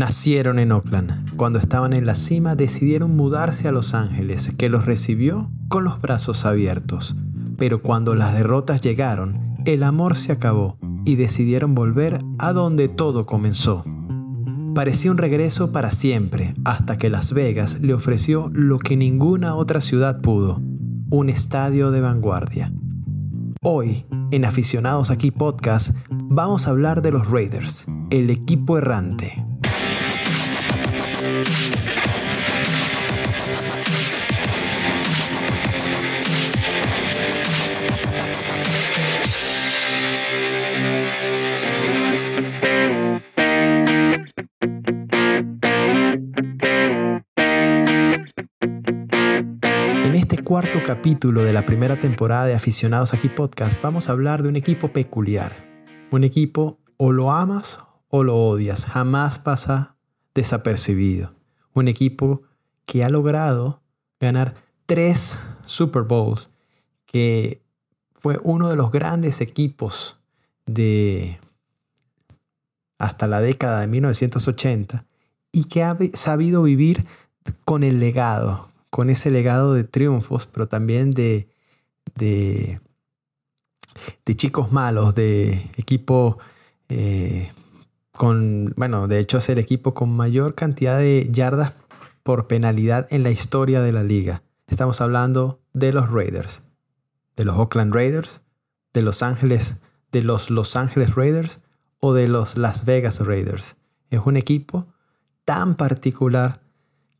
Nacieron en Oakland. Cuando estaban en la cima decidieron mudarse a Los Ángeles, que los recibió con los brazos abiertos. Pero cuando las derrotas llegaron, el amor se acabó y decidieron volver a donde todo comenzó. Parecía un regreso para siempre, hasta que Las Vegas le ofreció lo que ninguna otra ciudad pudo, un estadio de vanguardia. Hoy, en Aficionados Aquí Podcast, vamos a hablar de los Raiders, el equipo errante. Cuarto capítulo de la primera temporada de Aficionados Aquí Podcast vamos a hablar de un equipo peculiar. Un equipo o lo amas o lo odias, jamás pasa desapercibido. Un equipo que ha logrado ganar tres Super Bowls, que fue uno de los grandes equipos de hasta la década de 1980 y que ha sabido vivir con el legado, con ese legado de triunfos, pero también de, de, chicos malos, de equipo eh, con, bueno, de hecho es el equipo con mayor cantidad de yardas por penalidad en la historia de la liga. Estamos hablando de los Raiders, de los Oakland Raiders, de Los Ángeles, de los Los Ángeles Raiders o de los Las Vegas Raiders. Es un equipo tan particular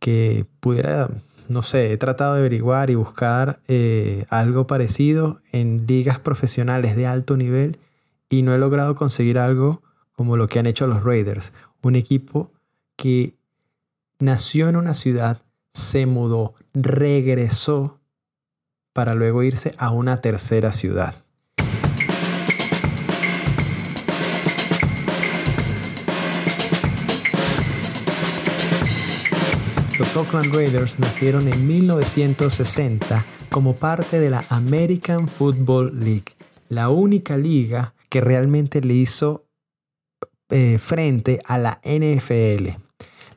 que pudiera no sé, he tratado de averiguar y buscar eh, algo parecido en ligas profesionales de alto nivel y no he logrado conseguir algo como lo que han hecho los Raiders. Un equipo que nació en una ciudad, se mudó, regresó para luego irse a una tercera ciudad. Los Oakland Raiders nacieron en 1960 como parte de la American Football League, la única liga que realmente le hizo eh, frente a la NFL.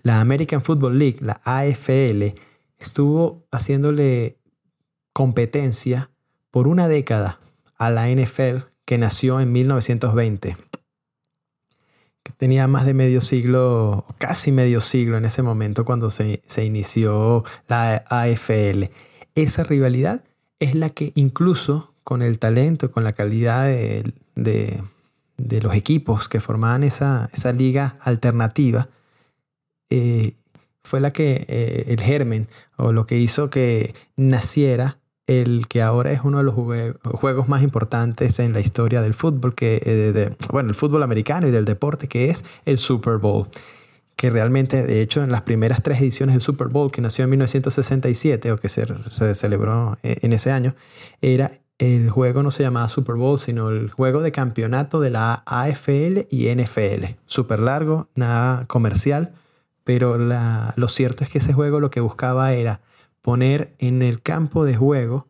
La American Football League, la AFL, estuvo haciéndole competencia por una década a la NFL que nació en 1920 que tenía más de medio siglo, casi medio siglo en ese momento cuando se, inició la AFL. Esa rivalidad es la que incluso con el talento, con la calidad de, los equipos que formaban esa, liga alternativa, eh, fue la que eh, el germen o lo que hizo que naciera el que ahora es uno de los juegos más importantes en la historia del fútbol, que, eh, bueno, el fútbol americano y del deporte, que es el Super Bowl. Que realmente, de hecho, en las primeras tres ediciones del Super Bowl, que nació en 1967 o que se, celebró eh, en ese año, era el juego no se llamaba Super Bowl, sino el juego de campeonato de la AFL y NFL. Súper largo, nada comercial, pero lo cierto es que ese juego lo que buscaba era poner en el campo de juego,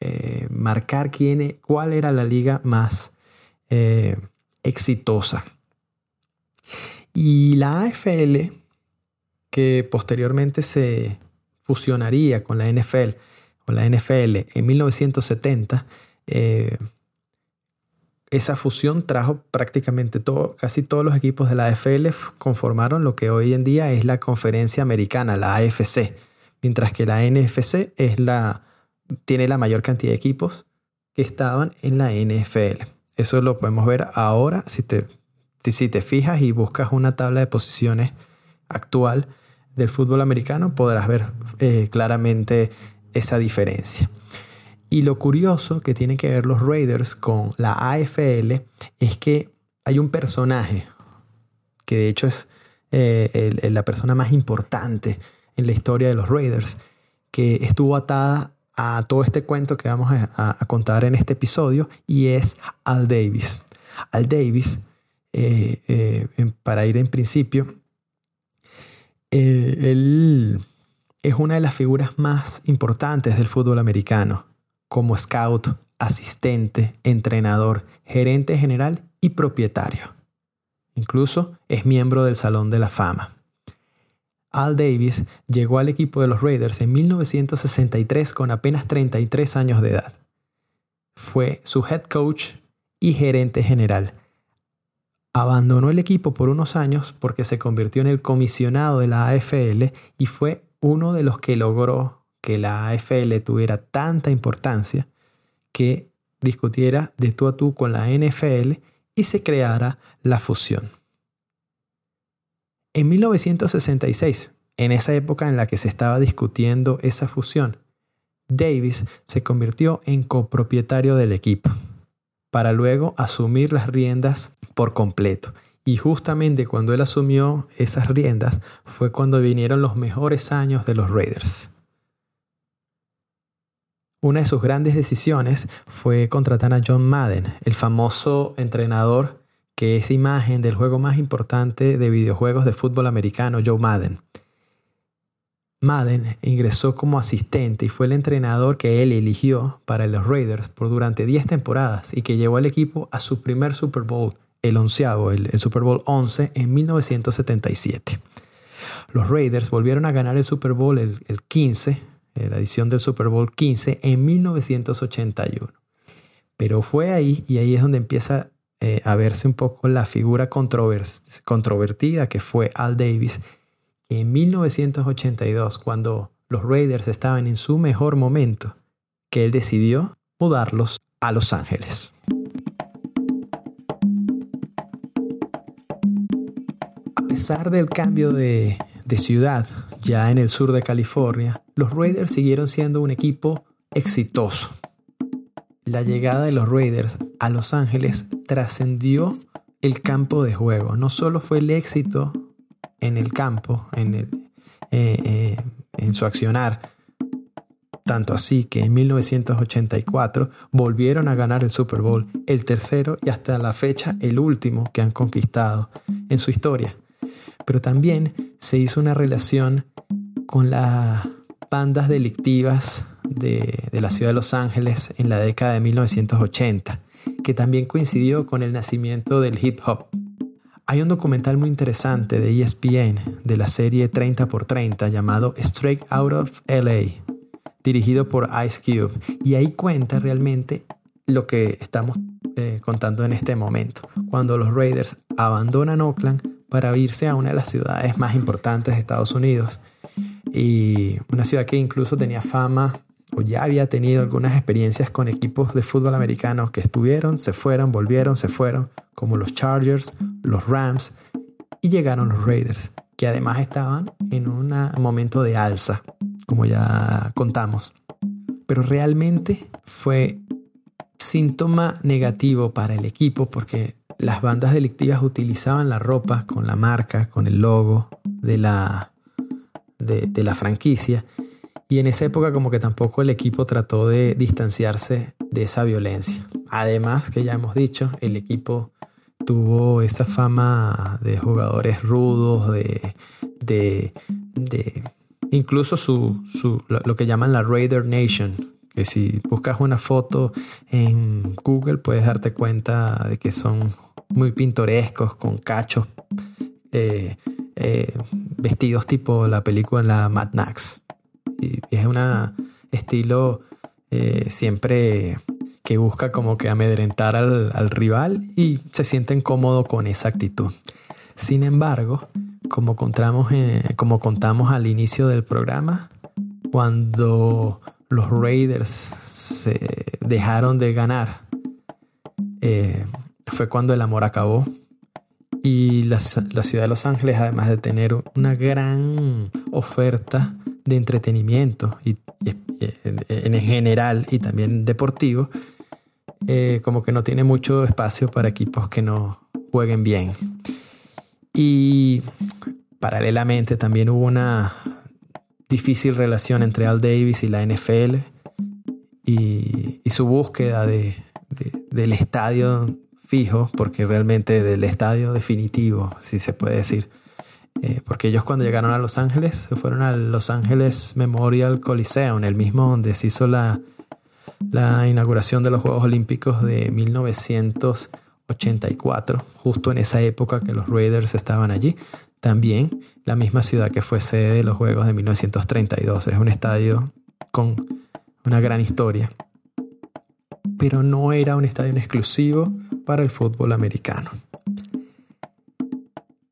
eh, marcar quién, e, cuál era la liga más eh, exitosa. Y la AFL, que posteriormente se fusionaría con la NFL, o la NFL en 1970, eh, esa fusión trajo prácticamente todo, casi todos los equipos de la AFL conformaron lo que hoy en día es la conferencia americana, la AFC mientras que la NFC tiene la mayor cantidad de equipos que estaban en la NFL. Eso lo podemos ver ahora si te, si te fijas y buscas una tabla de posiciones actual del fútbol americano, podrás ver eh, claramente esa diferencia. Y lo curioso que tienen que ver los Raiders con la AFL es que hay un personaje que de hecho es eh, la persona más importante en la historia de los Raiders, que estuvo atada a todo este cuento que vamos a, contar en este episodio, y es Al Davis. Al Davis, eh, eh, para ir en principio, eh, él es una de las figuras más importantes del fútbol americano, como scout, asistente, entrenador, gerente general y propietario. Incluso es miembro del Salón de la Fama. Al Davis llegó al equipo de los Raiders en 1963 con apenas 33 años de edad. Fue su head coach y gerente general. Abandonó el equipo por unos años porque se convirtió en el comisionado de la AFL y fue uno de los que logró que la AFL tuviera tanta importancia que discutiera de tú a tú con la NFL y se creara la fusión. En 1966, en esa época en la que se estaba discutiendo esa fusión, Davis se convirtió en copropietario del equipo, para luego asumir las riendas por completo. Y justamente cuando él asumió esas riendas fue cuando vinieron los mejores años de los Raiders. Una de sus grandes decisiones fue contratar a John Madden, el famoso entrenador que es imagen del juego más importante de videojuegos de fútbol americano, Joe Madden. Madden ingresó como asistente y fue el entrenador que él eligió para los Raiders por durante 10 temporadas y que llevó al equipo a su primer Super Bowl, el onceavo, el, Super Bowl 11 en 1977. Los Raiders volvieron a ganar el Super Bowl el, el 15, eh, la edición del Super Bowl 15 en 1981. Pero fue ahí y ahí es donde empieza eh, a verse un poco la figura controvertida que fue Al Davis, que en 1982, cuando los Raiders estaban en su mejor momento, que él decidió mudarlos a Los Ángeles. A pesar del cambio de, de ciudad, ya en el sur de California, los Raiders siguieron siendo un equipo exitoso. La llegada de los Raiders a Los Ángeles trascendió el campo de juego. No solo fue el éxito en el campo, en, eh, eh, su accionar, tanto así que en 1984 volvieron a ganar el Super Bowl, el tercero y hasta la fecha el último que han conquistado en su historia. Pero también se hizo una relación con las bandas delictivas de, la ciudad de Los Ángeles en la década de 1980 que también coincidió con el nacimiento del hip hop. Hay un documental muy interesante de ESPN de la serie 30 x 30 llamado Straight Out of LA, dirigido por Ice Cube, y ahí cuenta realmente lo que estamos eh, contando en este momento, cuando los Raiders abandonan Oakland para irse a una de las ciudades más importantes de Estados Unidos, y una ciudad que incluso tenía fama o ya había tenido algunas experiencias con equipos de fútbol americano que estuvieron, se fueron, volvieron, se fueron, como los Chargers, los Rams, y llegaron los Raiders, que además estaban en un momento de alza, como ya contamos. Pero realmente fue síntoma negativo para el equipo porque las bandas delictivas utilizaban la ropa con la marca, con el logo de la, de, de la franquicia y en esa época como que tampoco el equipo trató de distanciarse de esa violencia. Además, que ya hemos dicho, el equipo tuvo esa fama de jugadores rudos, de, de, incluso su, su, lo que llaman la Raider Nation, que si buscas una foto en Google puedes darte cuenta de que son muy pintorescos, con cachos, eh, eh, vestidos tipo la película la Mad Max es un estilo eh, siempre que busca como que amedrentar al, rival y se sienten cómodos con esa actitud. Sin embargo, como contamos, al inicio del programa, cuando los Raiders se dejaron de ganar, eh, fue cuando el amor acabó. Y la, la, ciudad de Los Ángeles, además de tener una gran oferta de entretenimiento y, en general y también deportivo, eh, como que no tiene mucho espacio para equipos que no jueguen bien. Y paralelamente también hubo una difícil relación entre Al Davis y la NFL y, su búsqueda de, del estadio fijo, porque realmente del estadio definitivo, si se puede decir, eh, porque ellos cuando llegaron a Los Ángeles se fueron al Los Ángeles Memorial Coliseum, el mismo donde se hizo la, la inauguración de los Juegos Olímpicos de 1980 84, justo en esa época que los Raiders estaban allí. También la misma ciudad que fue sede de los Juegos de 1932. Es un estadio con una gran historia. Pero no era un estadio exclusivo para el fútbol americano.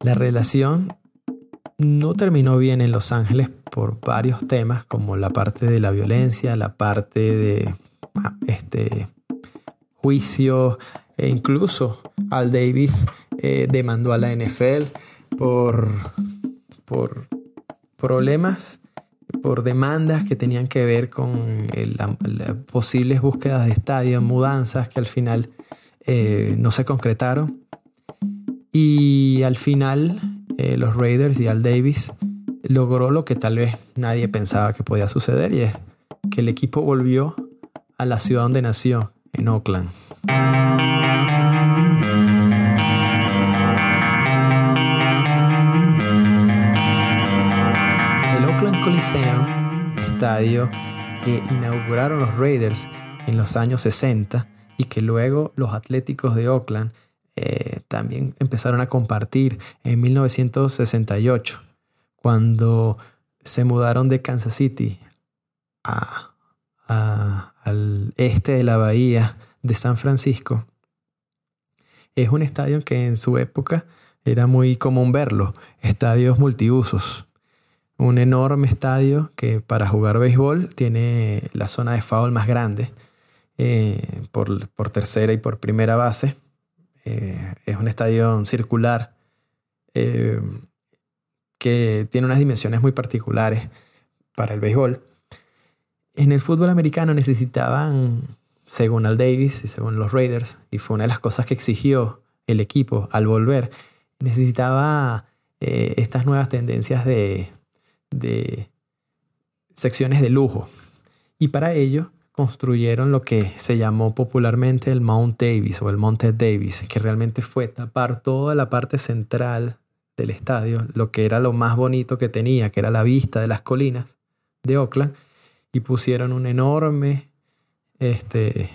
La relación no terminó bien en Los Ángeles por varios temas, como la parte de la violencia, la parte de ah, este, juicio, e incluso Al Davis eh, demandó a la NFL por, por problemas, por demandas que tenían que ver con posibles búsquedas de estadio, mudanzas que al final eh, no se concretaron. Y al final eh, los Raiders y Al Davis logró lo que tal vez nadie pensaba que podía suceder y es que el equipo volvió a la ciudad donde nació, en Oakland. Coliseum, estadio que inauguraron los Raiders en los años 60 y que luego los Atléticos de Oakland eh, también empezaron a compartir en 1968, cuando se mudaron de Kansas City al este de la bahía de San Francisco. Es un estadio que en su época era muy común verlo, estadios multiusos. Un enorme estadio que para jugar béisbol tiene la zona de foul más grande eh, por, por tercera y por primera base eh, es un estadio circular eh, que tiene unas dimensiones muy particulares para el béisbol. En el fútbol americano necesitaban, según Al Davis y según los Raiders, y fue una de las cosas que exigió el equipo al volver, necesitaba estas nuevas tendencias de, de secciones de lujo. Y para ello construyeron lo que se llamó popularmente el Mount Davis o el Monte Davis, que realmente fue tapar toda la parte central del estadio, lo que era lo más bonito que tenía, que era la vista de las colinas de Oakland, y pusieron una enorme este,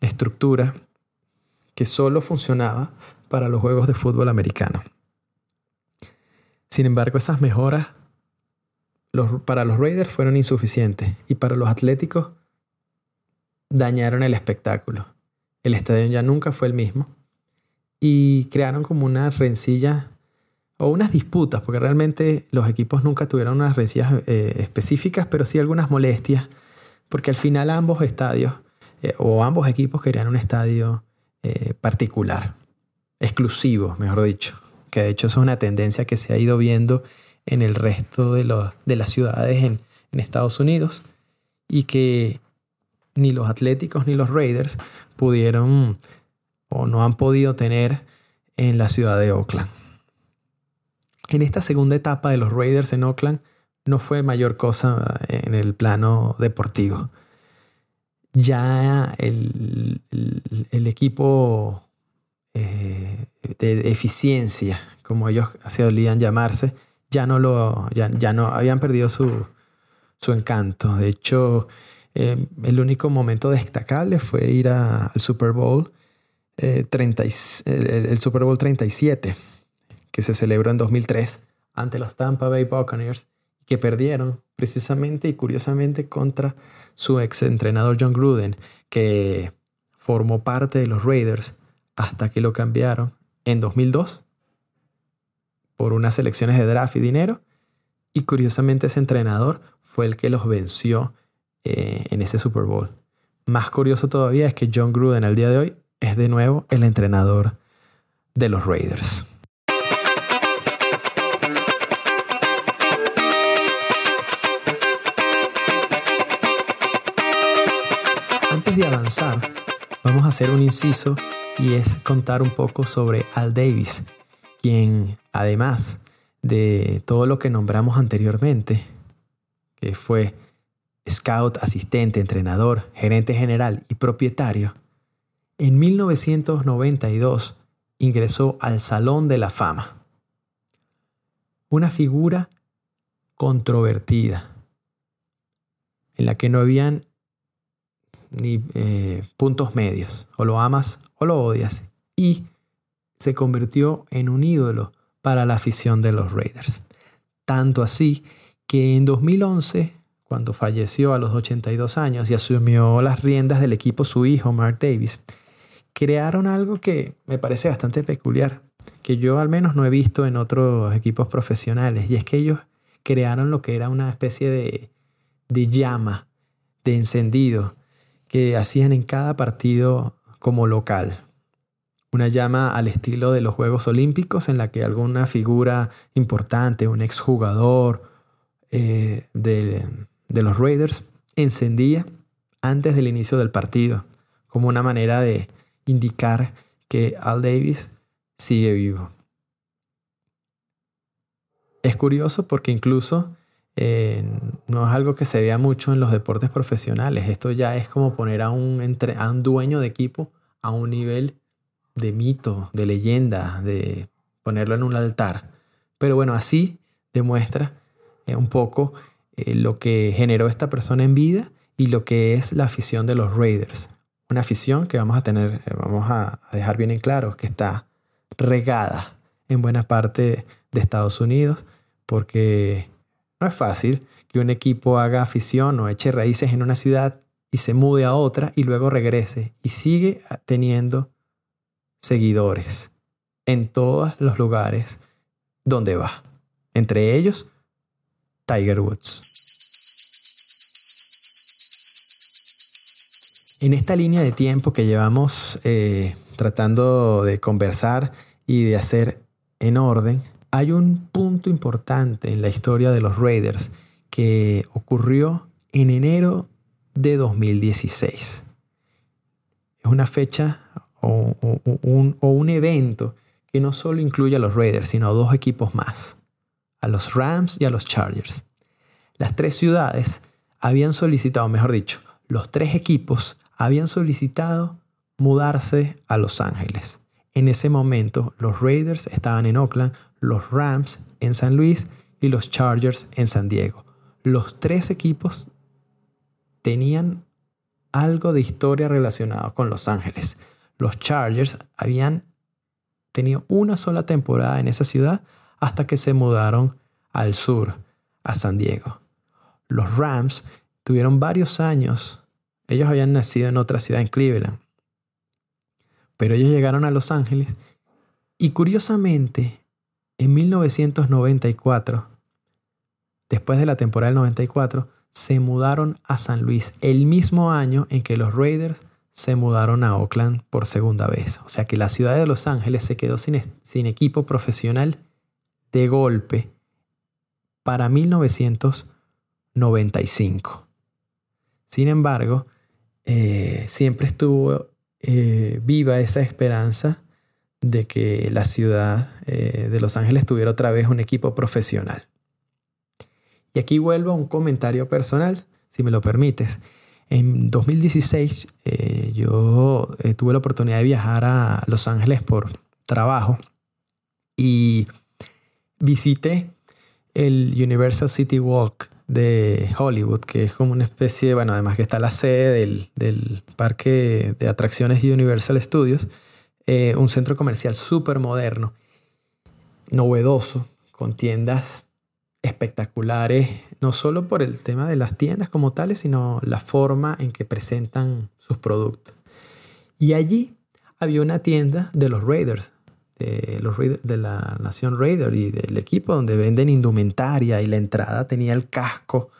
estructura que solo funcionaba para los juegos de fútbol americano. Sin embargo, esas mejoras para los Raiders fueron insuficientes y para los Atléticos dañaron el espectáculo. El estadio ya nunca fue el mismo. Y crearon como una rencilla o unas disputas, porque realmente los equipos nunca tuvieron unas rencillas eh, específicas, pero sí algunas molestias, porque al final ambos estadios eh, o ambos equipos querían un estadio eh, particular, exclusivo, mejor dicho, que de hecho es una tendencia que se ha ido viendo en el resto de, de las ciudades en, en Estados Unidos y que ni los Atléticos ni los Raiders pudieron o no han podido tener en la ciudad de Oakland. En esta segunda etapa de los Raiders en Oakland no fue mayor cosa en el plano deportivo. Ya el, equipo eh, de eficiencia, como ellos solían llamarse, ya no lo, ya, no habían perdido su, su encanto. De hecho, eh, el único momento destacable fue ir al Super Bowl, eh, el, Super Bowl 37, que se celebró en 2003 ante los Tampa Bay Buccaneers, que perdieron precisamente y curiosamente contra su ex entrenador John Gruden, que formó parte de los Raiders hasta que lo cambiaron en 2002 por unas elecciones de draft y dinero. Y curiosamente ese entrenador fue el que los venció eh, en ese Super Bowl. Más curioso todavía es que John Gruden al día de hoy es de nuevo el entrenador de los Raiders. Antes de avanzar, vamos a hacer un inciso y es contar un poco sobre Al Davis, quien además de todo lo que nombramos anteriormente, que fue scout, asistente, entrenador, gerente general y propietario, en 1992 ingresó al Salón de la Fama. Una figura controvertida, en la que no habían ni eh, puntos medios, o lo amas o lo odias, y se convirtió en un ídolo para la afición de los Raiders. Tanto así que en 2011, cuando falleció a los 82 años y asumió las riendas del equipo su hijo Mark Davis, crearon algo que me parece bastante peculiar, que yo al menos no he visto en otros equipos profesionales, y es que ellos crearon lo que era una especie de, de llama, de encendido, que hacían en cada partido como local. Una llama al estilo de los Juegos Olímpicos en la que alguna figura importante, un exjugador eh, de, de los Raiders, encendía antes del inicio del partido, como una manera de indicar que Al Davis sigue vivo. Es curioso porque incluso eh, no es algo que se vea mucho en los deportes profesionales. Esto ya es como poner a un, a un dueño de equipo a un nivel de mito, de leyenda, de ponerlo en un altar. Pero bueno, así demuestra eh, un poco eh, lo que generó esta persona en vida y lo que es la afición de los Raiders. Una afición que vamos a tener, vamos a dejar bien en claro, que está regada en buena parte de Estados Unidos, porque no es fácil que un equipo haga afición o eche raíces en una ciudad y se mude a otra y luego regrese y sigue teniendo seguidores en todos los lugares donde va. Entre ellos, Tiger Woods. En esta línea de tiempo que llevamos eh, tratando de conversar y de hacer en orden, hay un punto importante en la historia de los Raiders que ocurrió en enero de 2016. Es una fecha o, un, evento que no solo incluye a los Raiders, sino a dos equipos más, a los Rams y a los Chargers. Las tres ciudades habían solicitado, mejor dicho, los tres equipos habían solicitado mudarse a Los Ángeles. En ese momento los Raiders estaban en Oakland, los Rams en San Luis y los Chargers en San Diego. Los tres equipos tenían algo de historia relacionado con Los Ángeles. Los Chargers habían tenido una sola temporada en esa ciudad hasta que se mudaron al sur, a San Diego. Los Rams tuvieron varios años. Ellos habían nacido en otra ciudad en Cleveland. Pero ellos llegaron a Los Ángeles y curiosamente en 1994, después de la temporada del 94, se mudaron a San Luis el mismo año en que los Raiders se mudaron a Oakland por segunda vez. O sea que la ciudad de Los Ángeles se quedó sin, equipo profesional de golpe para 1995. Sin embargo, eh, siempre estuvo eh, viva esa esperanza de que la ciudad eh, de Los Ángeles tuviera otra vez un equipo profesional. Y aquí vuelvo a un comentario personal, si me lo permites. En 2016 eh, yo eh, tuve la oportunidad de viajar a Los Ángeles por trabajo y visité el Universal City Walk de Hollywood, que es como una especie, bueno, además que está la sede del, del parque de atracciones Universal Studios, eh, un centro comercial súper moderno, novedoso, con tiendas espectaculares, no solo por el tema de las tiendas como tales, sino la forma en que presentan sus productos. Y allí había una tienda de los Raiders, de, los de la Nación Raider y del equipo donde venden indumentaria y la entrada tenía el casco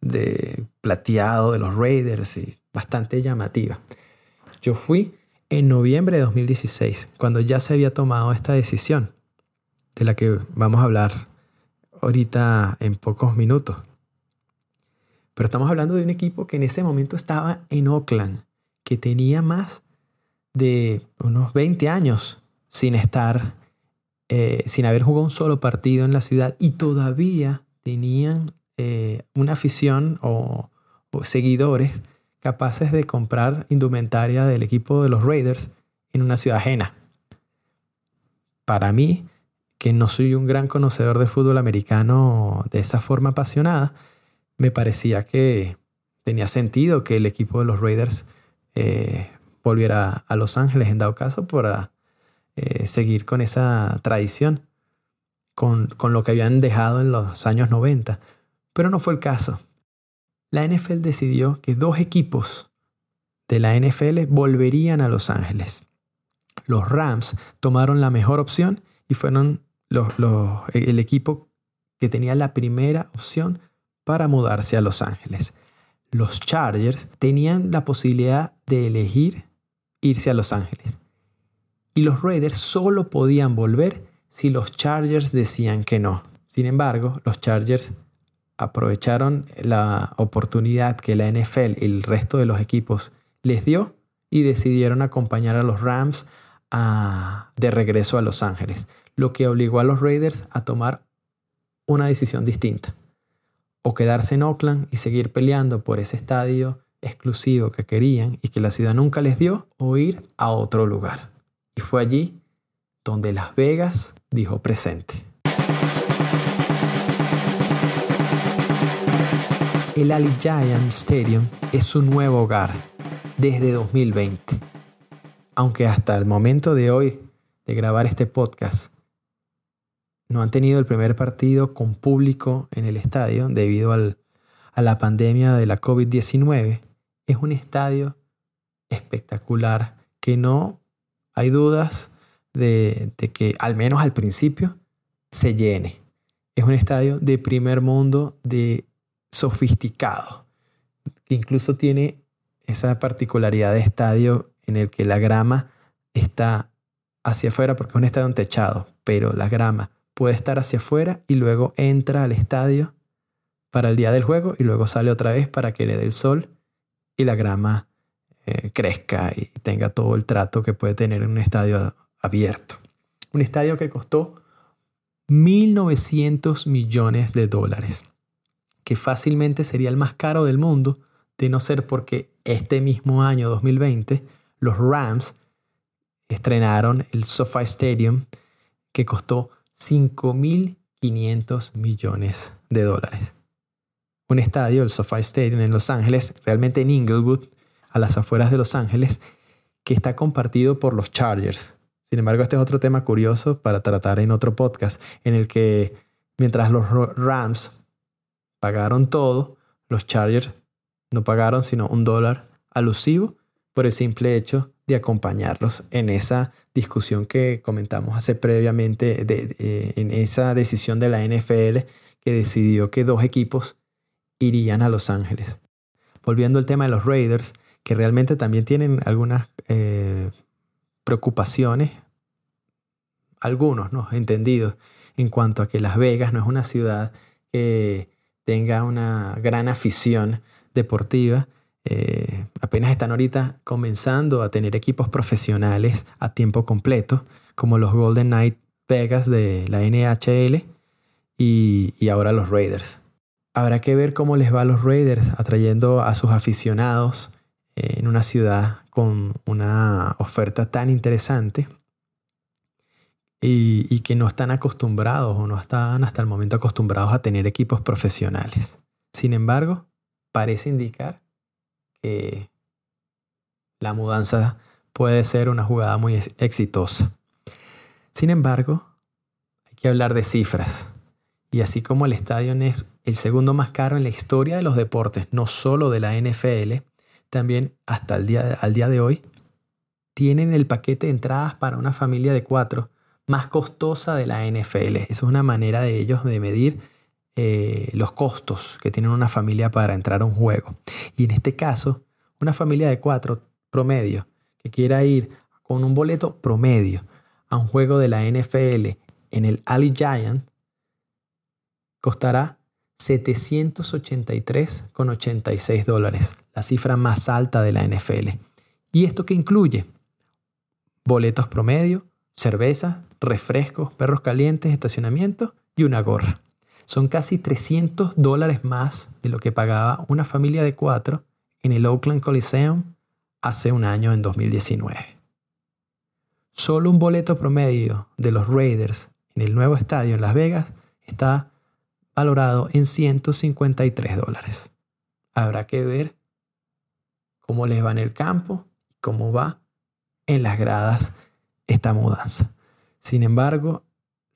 de plateado de los Raiders y bastante llamativa. Yo fui en noviembre de 2016, cuando ya se había tomado esta decisión, de la que vamos a hablar ahorita en pocos minutos. Pero estamos hablando de un equipo que en ese momento estaba en Oakland, que tenía más de unos 20 años sin estar, eh, sin haber jugado un solo partido en la ciudad y todavía tenían eh, una afición o seguidores capaces de comprar indumentaria del equipo de los Raiders en una ciudad ajena. Para mí, que no soy un gran conocedor del fútbol americano de esa forma apasionada, me parecía que tenía sentido que el equipo de los Raiders eh, volviera a Los Ángeles en dado caso para eh, seguir con esa tradición, con, con lo que habían dejado en los años 90. Pero no fue el caso. La NFL decidió que dos equipos de la NFL volverían a Los Ángeles. Los Rams tomaron la mejor opción y fueron el equipo que tenía la primera opción para mudarse a Los Ángeles. Los Chargers tenían la posibilidad de elegir irse a Los Ángeles. Y los Raiders solo podían volver si los Chargers decían que no. Sin embargo, los Chargers aprovecharon la oportunidad que la NFL y el resto de los equipos les dio y decidieron acompañar a los Rams de regreso a Los Ángeles, lo que obligó a los Raiders a tomar una decisión distinta. O quedarse en Oakland y seguir peleando por ese estadio exclusivo que querían y que la ciudad nunca les dio, o ir a otro lugar. Y fue allí donde Las Vegas dijo presente. El Ali Giant Stadium es su nuevo hogar desde 2020. Aunque hasta el momento de hoy de grabar este podcast no han tenido el primer partido con público en el estadio debido a la pandemia de la COVID-19, es un estadio espectacular que no hay dudas de, de que al menos al principio se llene. Es un estadio de primer mundo, de sofisticado, que incluso tiene esa particularidad de estadio en el que la grama está hacia afuera porque es un estadio techado, pero la grama puede estar hacia afuera y luego entra al estadio para el día del juego y luego sale otra vez para que le dé el sol y la grama eh, crezca y tenga todo el trato que puede tener en un estadio abierto. Un estadio que costó 1.900 millones de dólares que fácilmente sería el más caro del mundo, de no ser porque este mismo año 2020 los Rams estrenaron el SoFi Stadium que costó 5.500 millones de dólares. Un estadio, el SoFi Stadium en Los Ángeles, realmente en Inglewood, a las afueras de Los Ángeles, que está compartido por los Chargers. Sin embargo, este es otro tema curioso para tratar en otro podcast, en el que mientras los Rams pagaron todo, los Chargers no pagaron sino un dólar alusivo por el simple hecho de acompañarlos en esa discusión que comentamos hace previamente, de, en esa decisión de la NFL que decidió que dos equipos irían a Los Ángeles. Volviendo al tema de los Raiders, que realmente también tienen algunas eh, preocupaciones, algunos, ¿no? Entendidos, en cuanto a que Las Vegas no es una ciudad que tenga una gran afición deportiva. Eh, apenas están ahorita comenzando a tener equipos profesionales a tiempo completo, como los Golden Knight Vegas de la NHL y, y ahora los Raiders. Habrá que ver cómo les va a los Raiders atrayendo a sus aficionados en una ciudad con una oferta tan interesante y, que no están acostumbrados o no están hasta el momento acostumbrados a tener equipos profesionales. Sin embargo, parece indicar que la mudanza puede ser una jugada muy exitosa. Sin embargo, hay que hablar de cifras. Y así como el estadio es el segundo más caro en la historia de los deportes, no solo de la NFL, también hasta el día, al día de hoy, tienen el paquete de entradas para una familia de cuatro más costosa de la NFL. Eso es una manera de ellos de medir eh, los costos que tiene una familia para entrar a un juego. Y en este caso, una familia de cuatro promedio que quiera ir con un boleto promedio a un juego de la NFL en el Ali Giant costará 783,86 dólares, la cifra más alta de la NFL. ¿Y esto qué incluye? Boletos promedio, cerveza, refrescos, perros calientes, estacionamiento y una gorra. Son casi 300 dólares más de lo que pagaba una familia de cuatro en el Oakland Coliseum hace un año en 2019. Solo un boleto promedio de los Raiders en el nuevo estadio en Las Vegas está valorado en 153 dólares. Habrá que ver cómo les va en el campo, cómo va en las gradas esta mudanza. Sin embargo,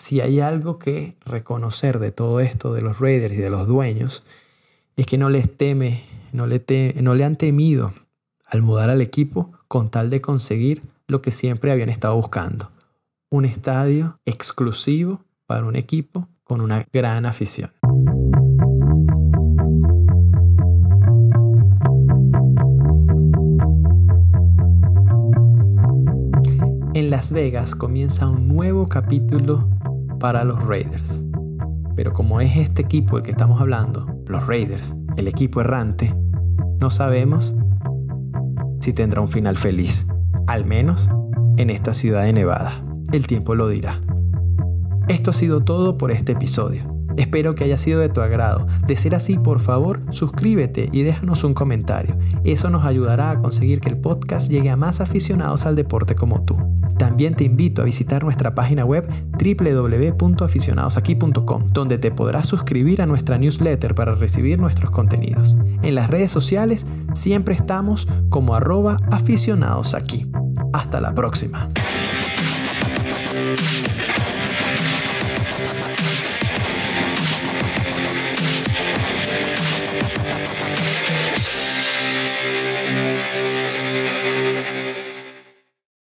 si hay algo que reconocer de todo esto de los Raiders y de los dueños, es que no les teme, no le, han temido al mudar al equipo con tal de conseguir lo que siempre habían estado buscando. Un estadio exclusivo para un equipo con una gran afición. En Las Vegas comienza un nuevo capítulo para los Raiders. Pero como es este equipo el que estamos hablando, los Raiders, el equipo errante, no sabemos si tendrá un final feliz, al menos en esta ciudad de Nevada. El tiempo lo dirá. Esto ha sido todo por este episodio. Espero que haya sido de tu agrado. De ser así, por favor, suscríbete y déjanos un comentario. Eso nos ayudará a conseguir que el podcast llegue a más aficionados al deporte como tú. También te invito a visitar nuestra página web www.aficionadosaquí.com, donde te podrás suscribir a nuestra newsletter para recibir nuestros contenidos. En las redes sociales siempre estamos como arroba aficionados aquí. Hasta la próxima.